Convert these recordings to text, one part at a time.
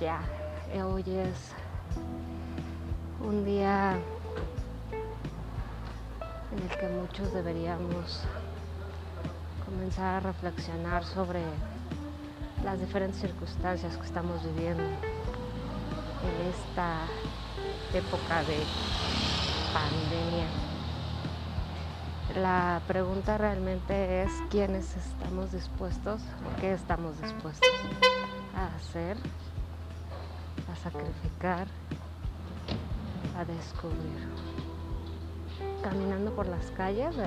ya. Eh, Hoy es un día en el que muchos deberíamos comenzar a reflexionar sobre las diferentes circunstancias que estamos viviendo en esta época de pandemia. La pregunta realmente es quiénes estamos dispuestos o qué estamos dispuestos a hacer, a sacrificar, a descubrir. Caminando por las calles de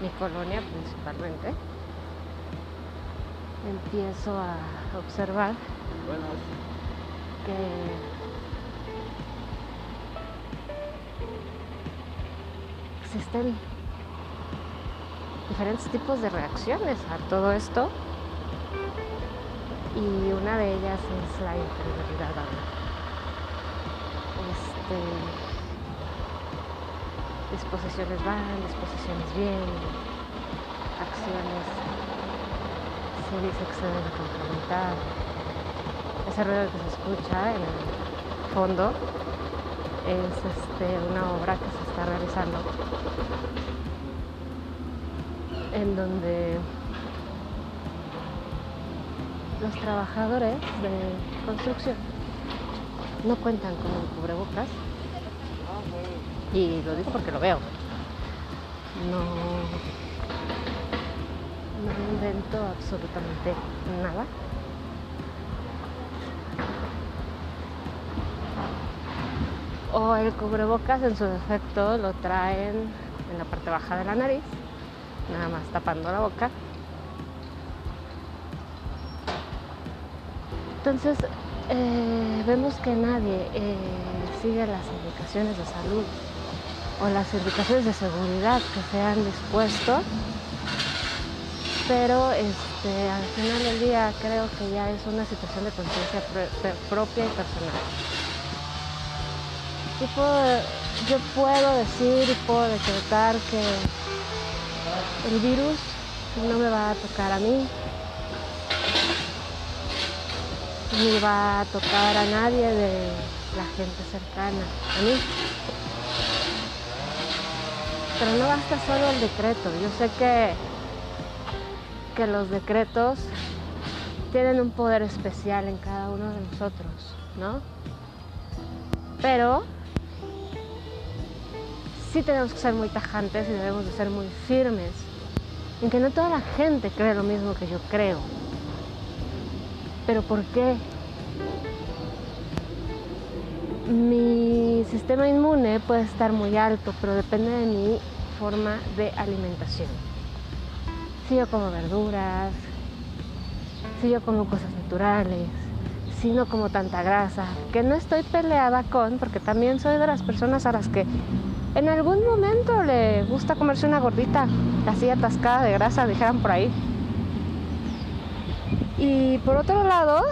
mi colonia principalmente, empiezo a observar que existen diferentes tipos de reacciones a todo esto y una de ellas es la integridad. Este, disposiciones van, disposiciones vienen, acciones se dice que se deben complementar. Ese ruido que se escucha en el fondo es este, una obra que se está realizando en donde los trabajadores de construcción no cuentan con el cubrebocas. Y lo digo porque lo veo. No no invento absolutamente nada. O el cubrebocas en su defecto lo traen en la parte baja de la nariz, nada más tapando la boca. Entonces eh, vemos que nadie eh, sigue las indicaciones de salud o las indicaciones de seguridad que se han dispuesto, pero este, al final del día creo que ya es una situación de conciencia propia y personal. Puedo, yo puedo decir y puedo decretar que el virus no me va a tocar a mí, ni va a tocar a nadie de la gente cercana a mí. Pero no basta solo el decreto. Yo sé que, que los decretos tienen un poder especial en cada uno de nosotros, ¿no? Pero sí tenemos que ser muy tajantes y debemos de ser muy firmes en que no toda la gente cree lo mismo que yo creo. ¿Pero por qué? Mi sistema inmune puede estar muy alto, pero depende de mi forma de alimentación. Si yo como verduras, si yo como cosas naturales, si no como tanta grasa, que no estoy peleada con, porque también soy de las personas a las que en algún momento le gusta comerse una gordita así atascada de grasa, dijeran por ahí. Y por otro lado,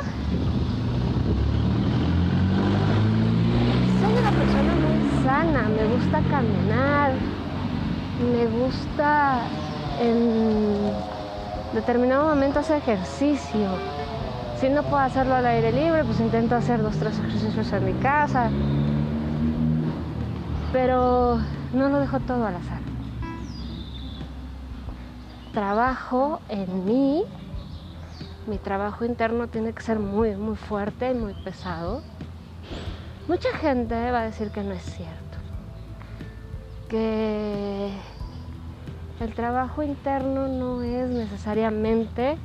soy una persona muy sana, me gusta caminar, me gusta en determinado momento hacer ejercicio. Si no puedo hacerlo al aire libre, pues intento hacer dos, tres ejercicios en mi casa pero no lo dejo todo al azar. Trabajo en mí, mi trabajo interno tiene que ser muy, muy fuerte, muy pesado. Mucha gente va a decir que no es cierto, que el trabajo interno no es necesariamente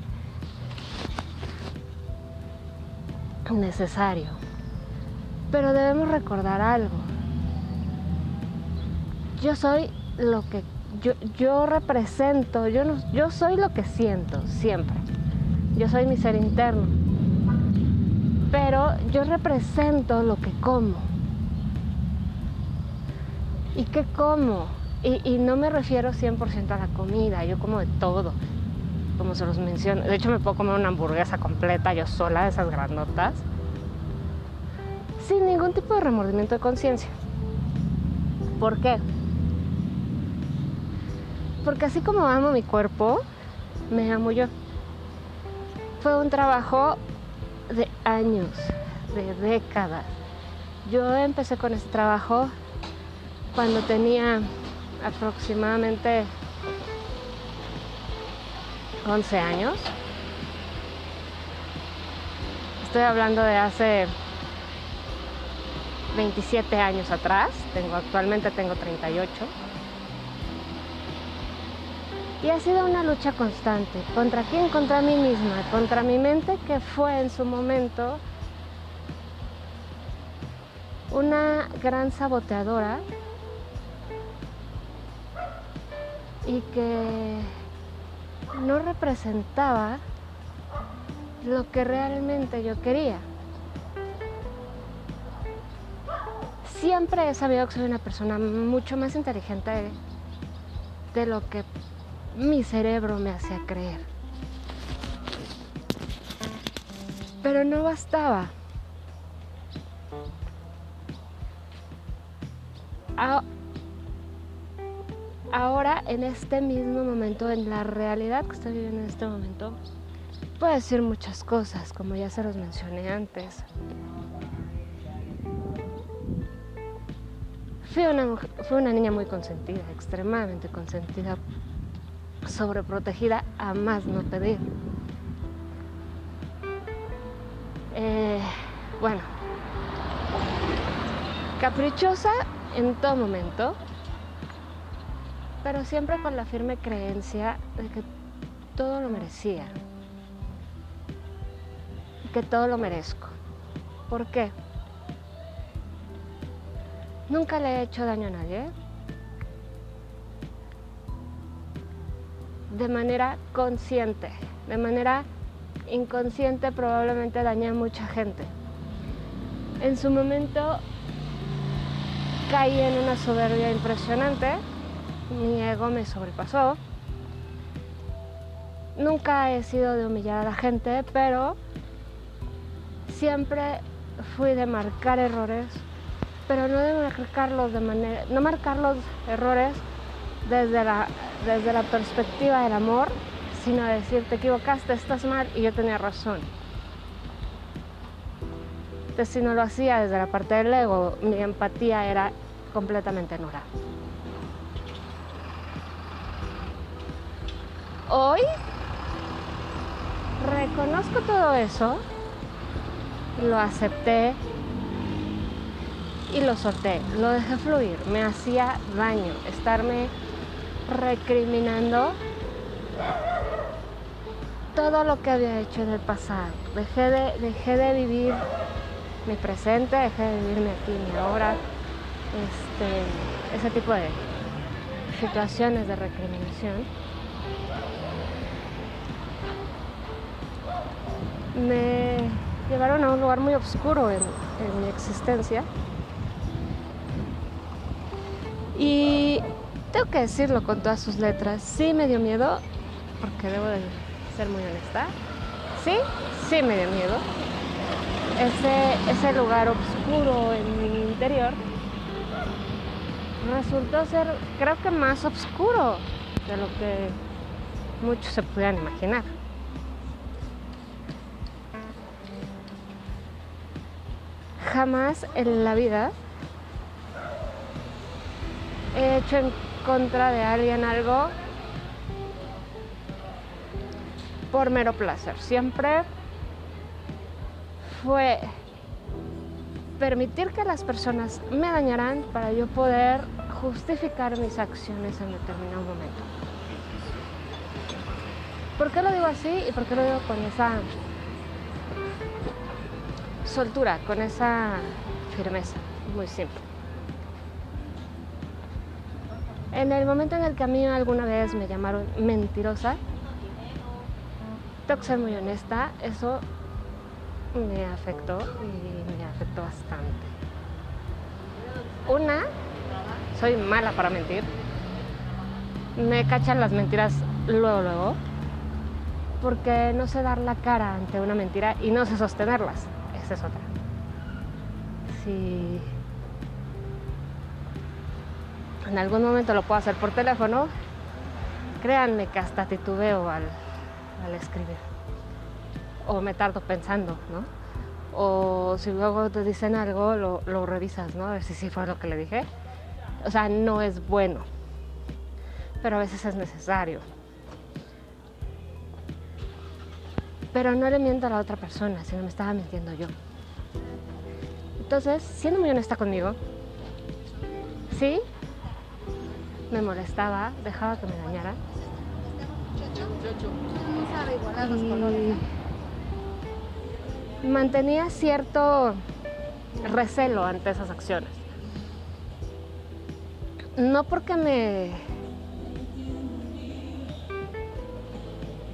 necesario, pero debemos recordar algo yo soy lo que yo, yo represento, yo, no, yo soy lo que siento siempre. Yo soy mi ser interno. Pero yo represento lo que como. ¿Y qué como? Y, no me refiero 100% a la comida, yo como de todo, como se los menciono. De hecho, me puedo comer una hamburguesa completa yo sola, de esas grandotas, sin ningún tipo de remordimiento de conciencia. ¿Por qué? Porque así como amo mi cuerpo, me amo yo. Fue un trabajo de años, de décadas. Yo empecé con este trabajo cuando tenía aproximadamente 11 años. Estoy hablando de hace 27 años atrás, tengo, actualmente tengo 38. Y ha sido una lucha constante. ¿Contra quién? Contra mí misma, contra mi mente que fue en su momento una gran saboteadora y que no representaba lo que realmente yo quería. Siempre he sabido que soy una persona mucho más inteligente de lo que mi cerebro me hacía creer. Pero no bastaba. Ahora, en este mismo momento, en la realidad que estoy viviendo en este momento, puedo decir muchas cosas, como ya se los mencioné antes. Fui una, fui una niña muy consentida, extremadamente consentida, sobreprotegida a más no pedir. Eh, bueno, caprichosa en todo momento, pero siempre con la firme creencia de que todo lo merecía, que todo lo merezco. ¿Por qué? Nunca le he hecho daño a nadie. De manera consciente, de manera inconsciente probablemente dañé a mucha gente. En su momento caí en una soberbia impresionante, mi ego me sobrepasó. Nunca he sido de humillar a la gente, pero siempre fui de marcar errores, pero no de marcarlos de manera, no marcar los errores desde la, desde la perspectiva del amor, sino decir te equivocaste, estás mal y yo tenía razón. Si no lo hacía desde la parte del ego, mi empatía era completamente nula. Hoy reconozco todo eso, lo acepté y lo solté, lo dejé fluir. Me hacía daño estarme recriminando todo lo que había hecho en el pasado. Dejé de, dejé de vivir mi presente, dejé de vivirme aquí mi ahora este, ese tipo de situaciones de recriminación, me llevaron a un lugar muy oscuro en, mi existencia. Y tengo que decirlo con todas sus letras, sí me dio miedo, porque debo de ser muy honesta, sí, sí me dio miedo. Ese, ese lugar oscuro en mi interior resultó ser, creo que más oscuro de lo que muchos se pudieran imaginar. Jamás en la vida he hecho contra de alguien algo por mero placer. Siempre fue permitir que las personas me dañaran para yo poder justificar mis acciones en determinado momento. ¿Por qué lo digo así y por qué lo digo con esa soltura, con esa firmeza? Muy simple. En el momento en el que a mí alguna vez me llamaron mentirosa, tengo que ser muy honesta, eso me afectó y me afectó bastante. Una, soy mala para mentir. Me cachan las mentiras luego, luego. Porque no sé dar la cara ante una mentira y no sé sostenerlas. Esa es otra. Si en algún momento lo puedo hacer por teléfono, créanme que hasta titubeo al, al escribir. o me tardo pensando, ¿no? O si luego te dicen algo, lo, lo revisas, ¿no? A ver si sí fue lo que le dije. O sea, no es bueno, pero a veces es necesario. Pero no le miento a la otra persona, sino me estaba mintiendo yo. Entonces, siendo muy honesta conmigo, sí, me molestaba, dejaba que me dañara. Y mantenía cierto recelo ante esas acciones. No porque me...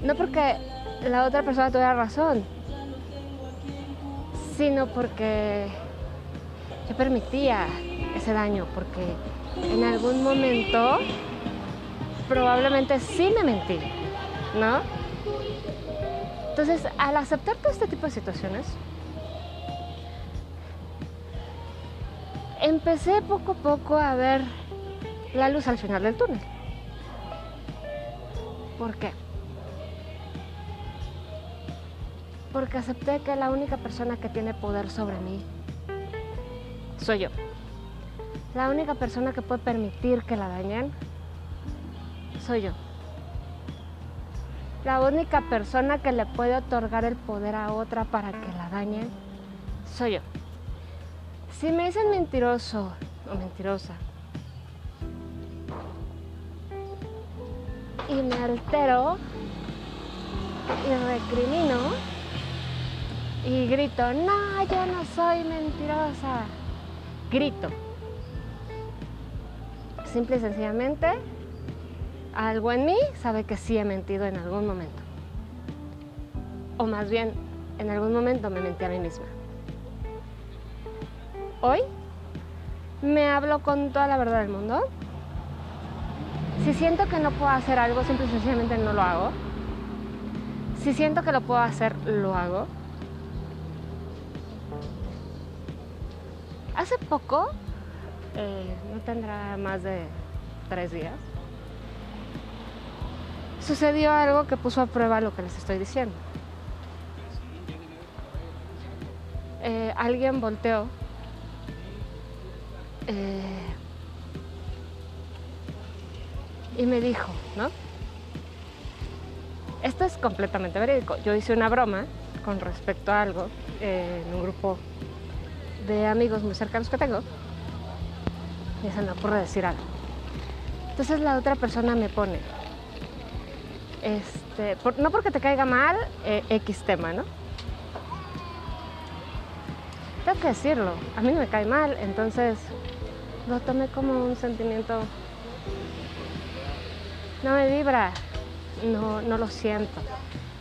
No porque la otra persona tuviera razón, sino porque yo permitía ese daño, porque en algún momento probablemente sí me mentí, ¿no? Entonces, al aceptar todo este tipo de situaciones, empecé poco a poco a ver la luz al final del túnel. ¿Por qué? Porque acepté que la única persona que tiene poder sobre mí soy yo. La única persona que puede permitir que la dañen soy yo. La única persona que le puede otorgar el poder a otra para que la dañen soy yo. Si me dicen mentiroso o mentirosa y me altero y recrimino y grito, no, yo no soy mentirosa. Grito. Simple y sencillamente, algo en mí sabe que sí he mentido en algún momento. O más bien, en algún momento me mentí a mí misma. Hoy me hablo con toda la verdad del mundo. Si siento que no puedo hacer algo, simple y sencillamente no lo hago. Si siento que lo puedo hacer, lo hago. Hace poco, eh, no tendrá más de tres días, sucedió algo que puso a prueba lo que les estoy diciendo. Eh, alguien volteó eh, y me dijo, ¿no? Esto es completamente verídico. Yo hice una broma con respecto a algo en un grupo de amigos muy cercanos que tengo y se me ocurre decir algo. Entonces la otra persona me pone, este, no porque te caiga mal eh, X tema, ¿no? Tengo que decirlo, a mí me cae mal, entonces lo tomé como un sentimiento, no me vibra, no, no lo siento,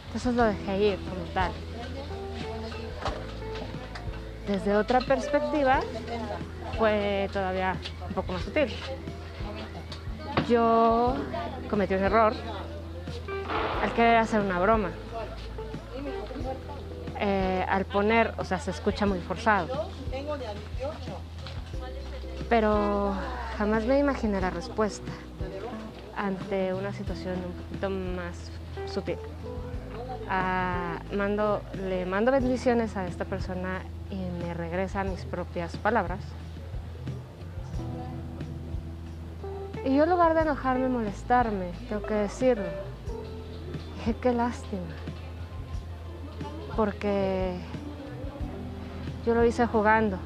entonces lo dejé ir como tal desde otra perspectiva fue todavía un poco más sutil. Yo cometí un error al querer hacer una broma. Eh, al poner, o sea, se escucha muy forzado. Pero jamás me imaginé la respuesta ante una situación un poquito más sutil. Ah, le mando bendiciones a esta persona y me regresa mis propias palabras. Y yo en lugar de enojarme, molestarme, tengo que decirlo. Dije, qué lástima. Porque yo lo hice jugando.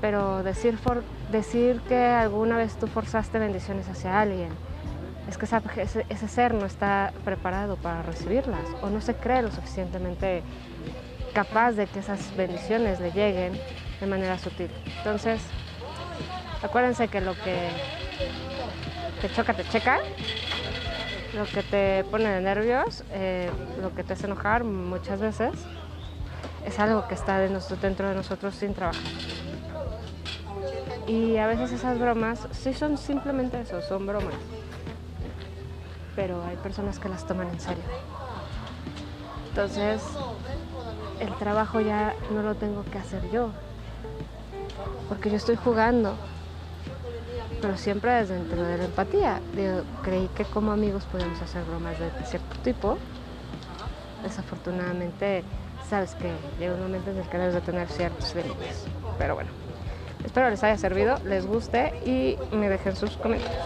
Pero decir, decir que alguna vez tú forzaste bendiciones hacia alguien, es que ese ser no está preparado para recibirlas o no se cree lo suficientemente capaz de que esas bendiciones le lleguen de manera sutil. Entonces, acuérdense que lo que te choca, te checa, lo que te pone de nervios, eh, lo que te hace enojar muchas veces, es algo que está dentro de nosotros sin trabajar. Y a veces esas bromas sí son simplemente eso, son bromas. Pero hay personas que las toman en serio. Entonces, el trabajo ya no lo tengo que hacer yo, porque yo estoy jugando, pero siempre desde dentro de la empatía. creí que como amigos podíamos hacer bromas de cierto tipo desafortunadamente sabes que llega un momento en el que debes de tener ciertos límites. Pero bueno, espero les haya servido, les guste y me dejen sus comentarios.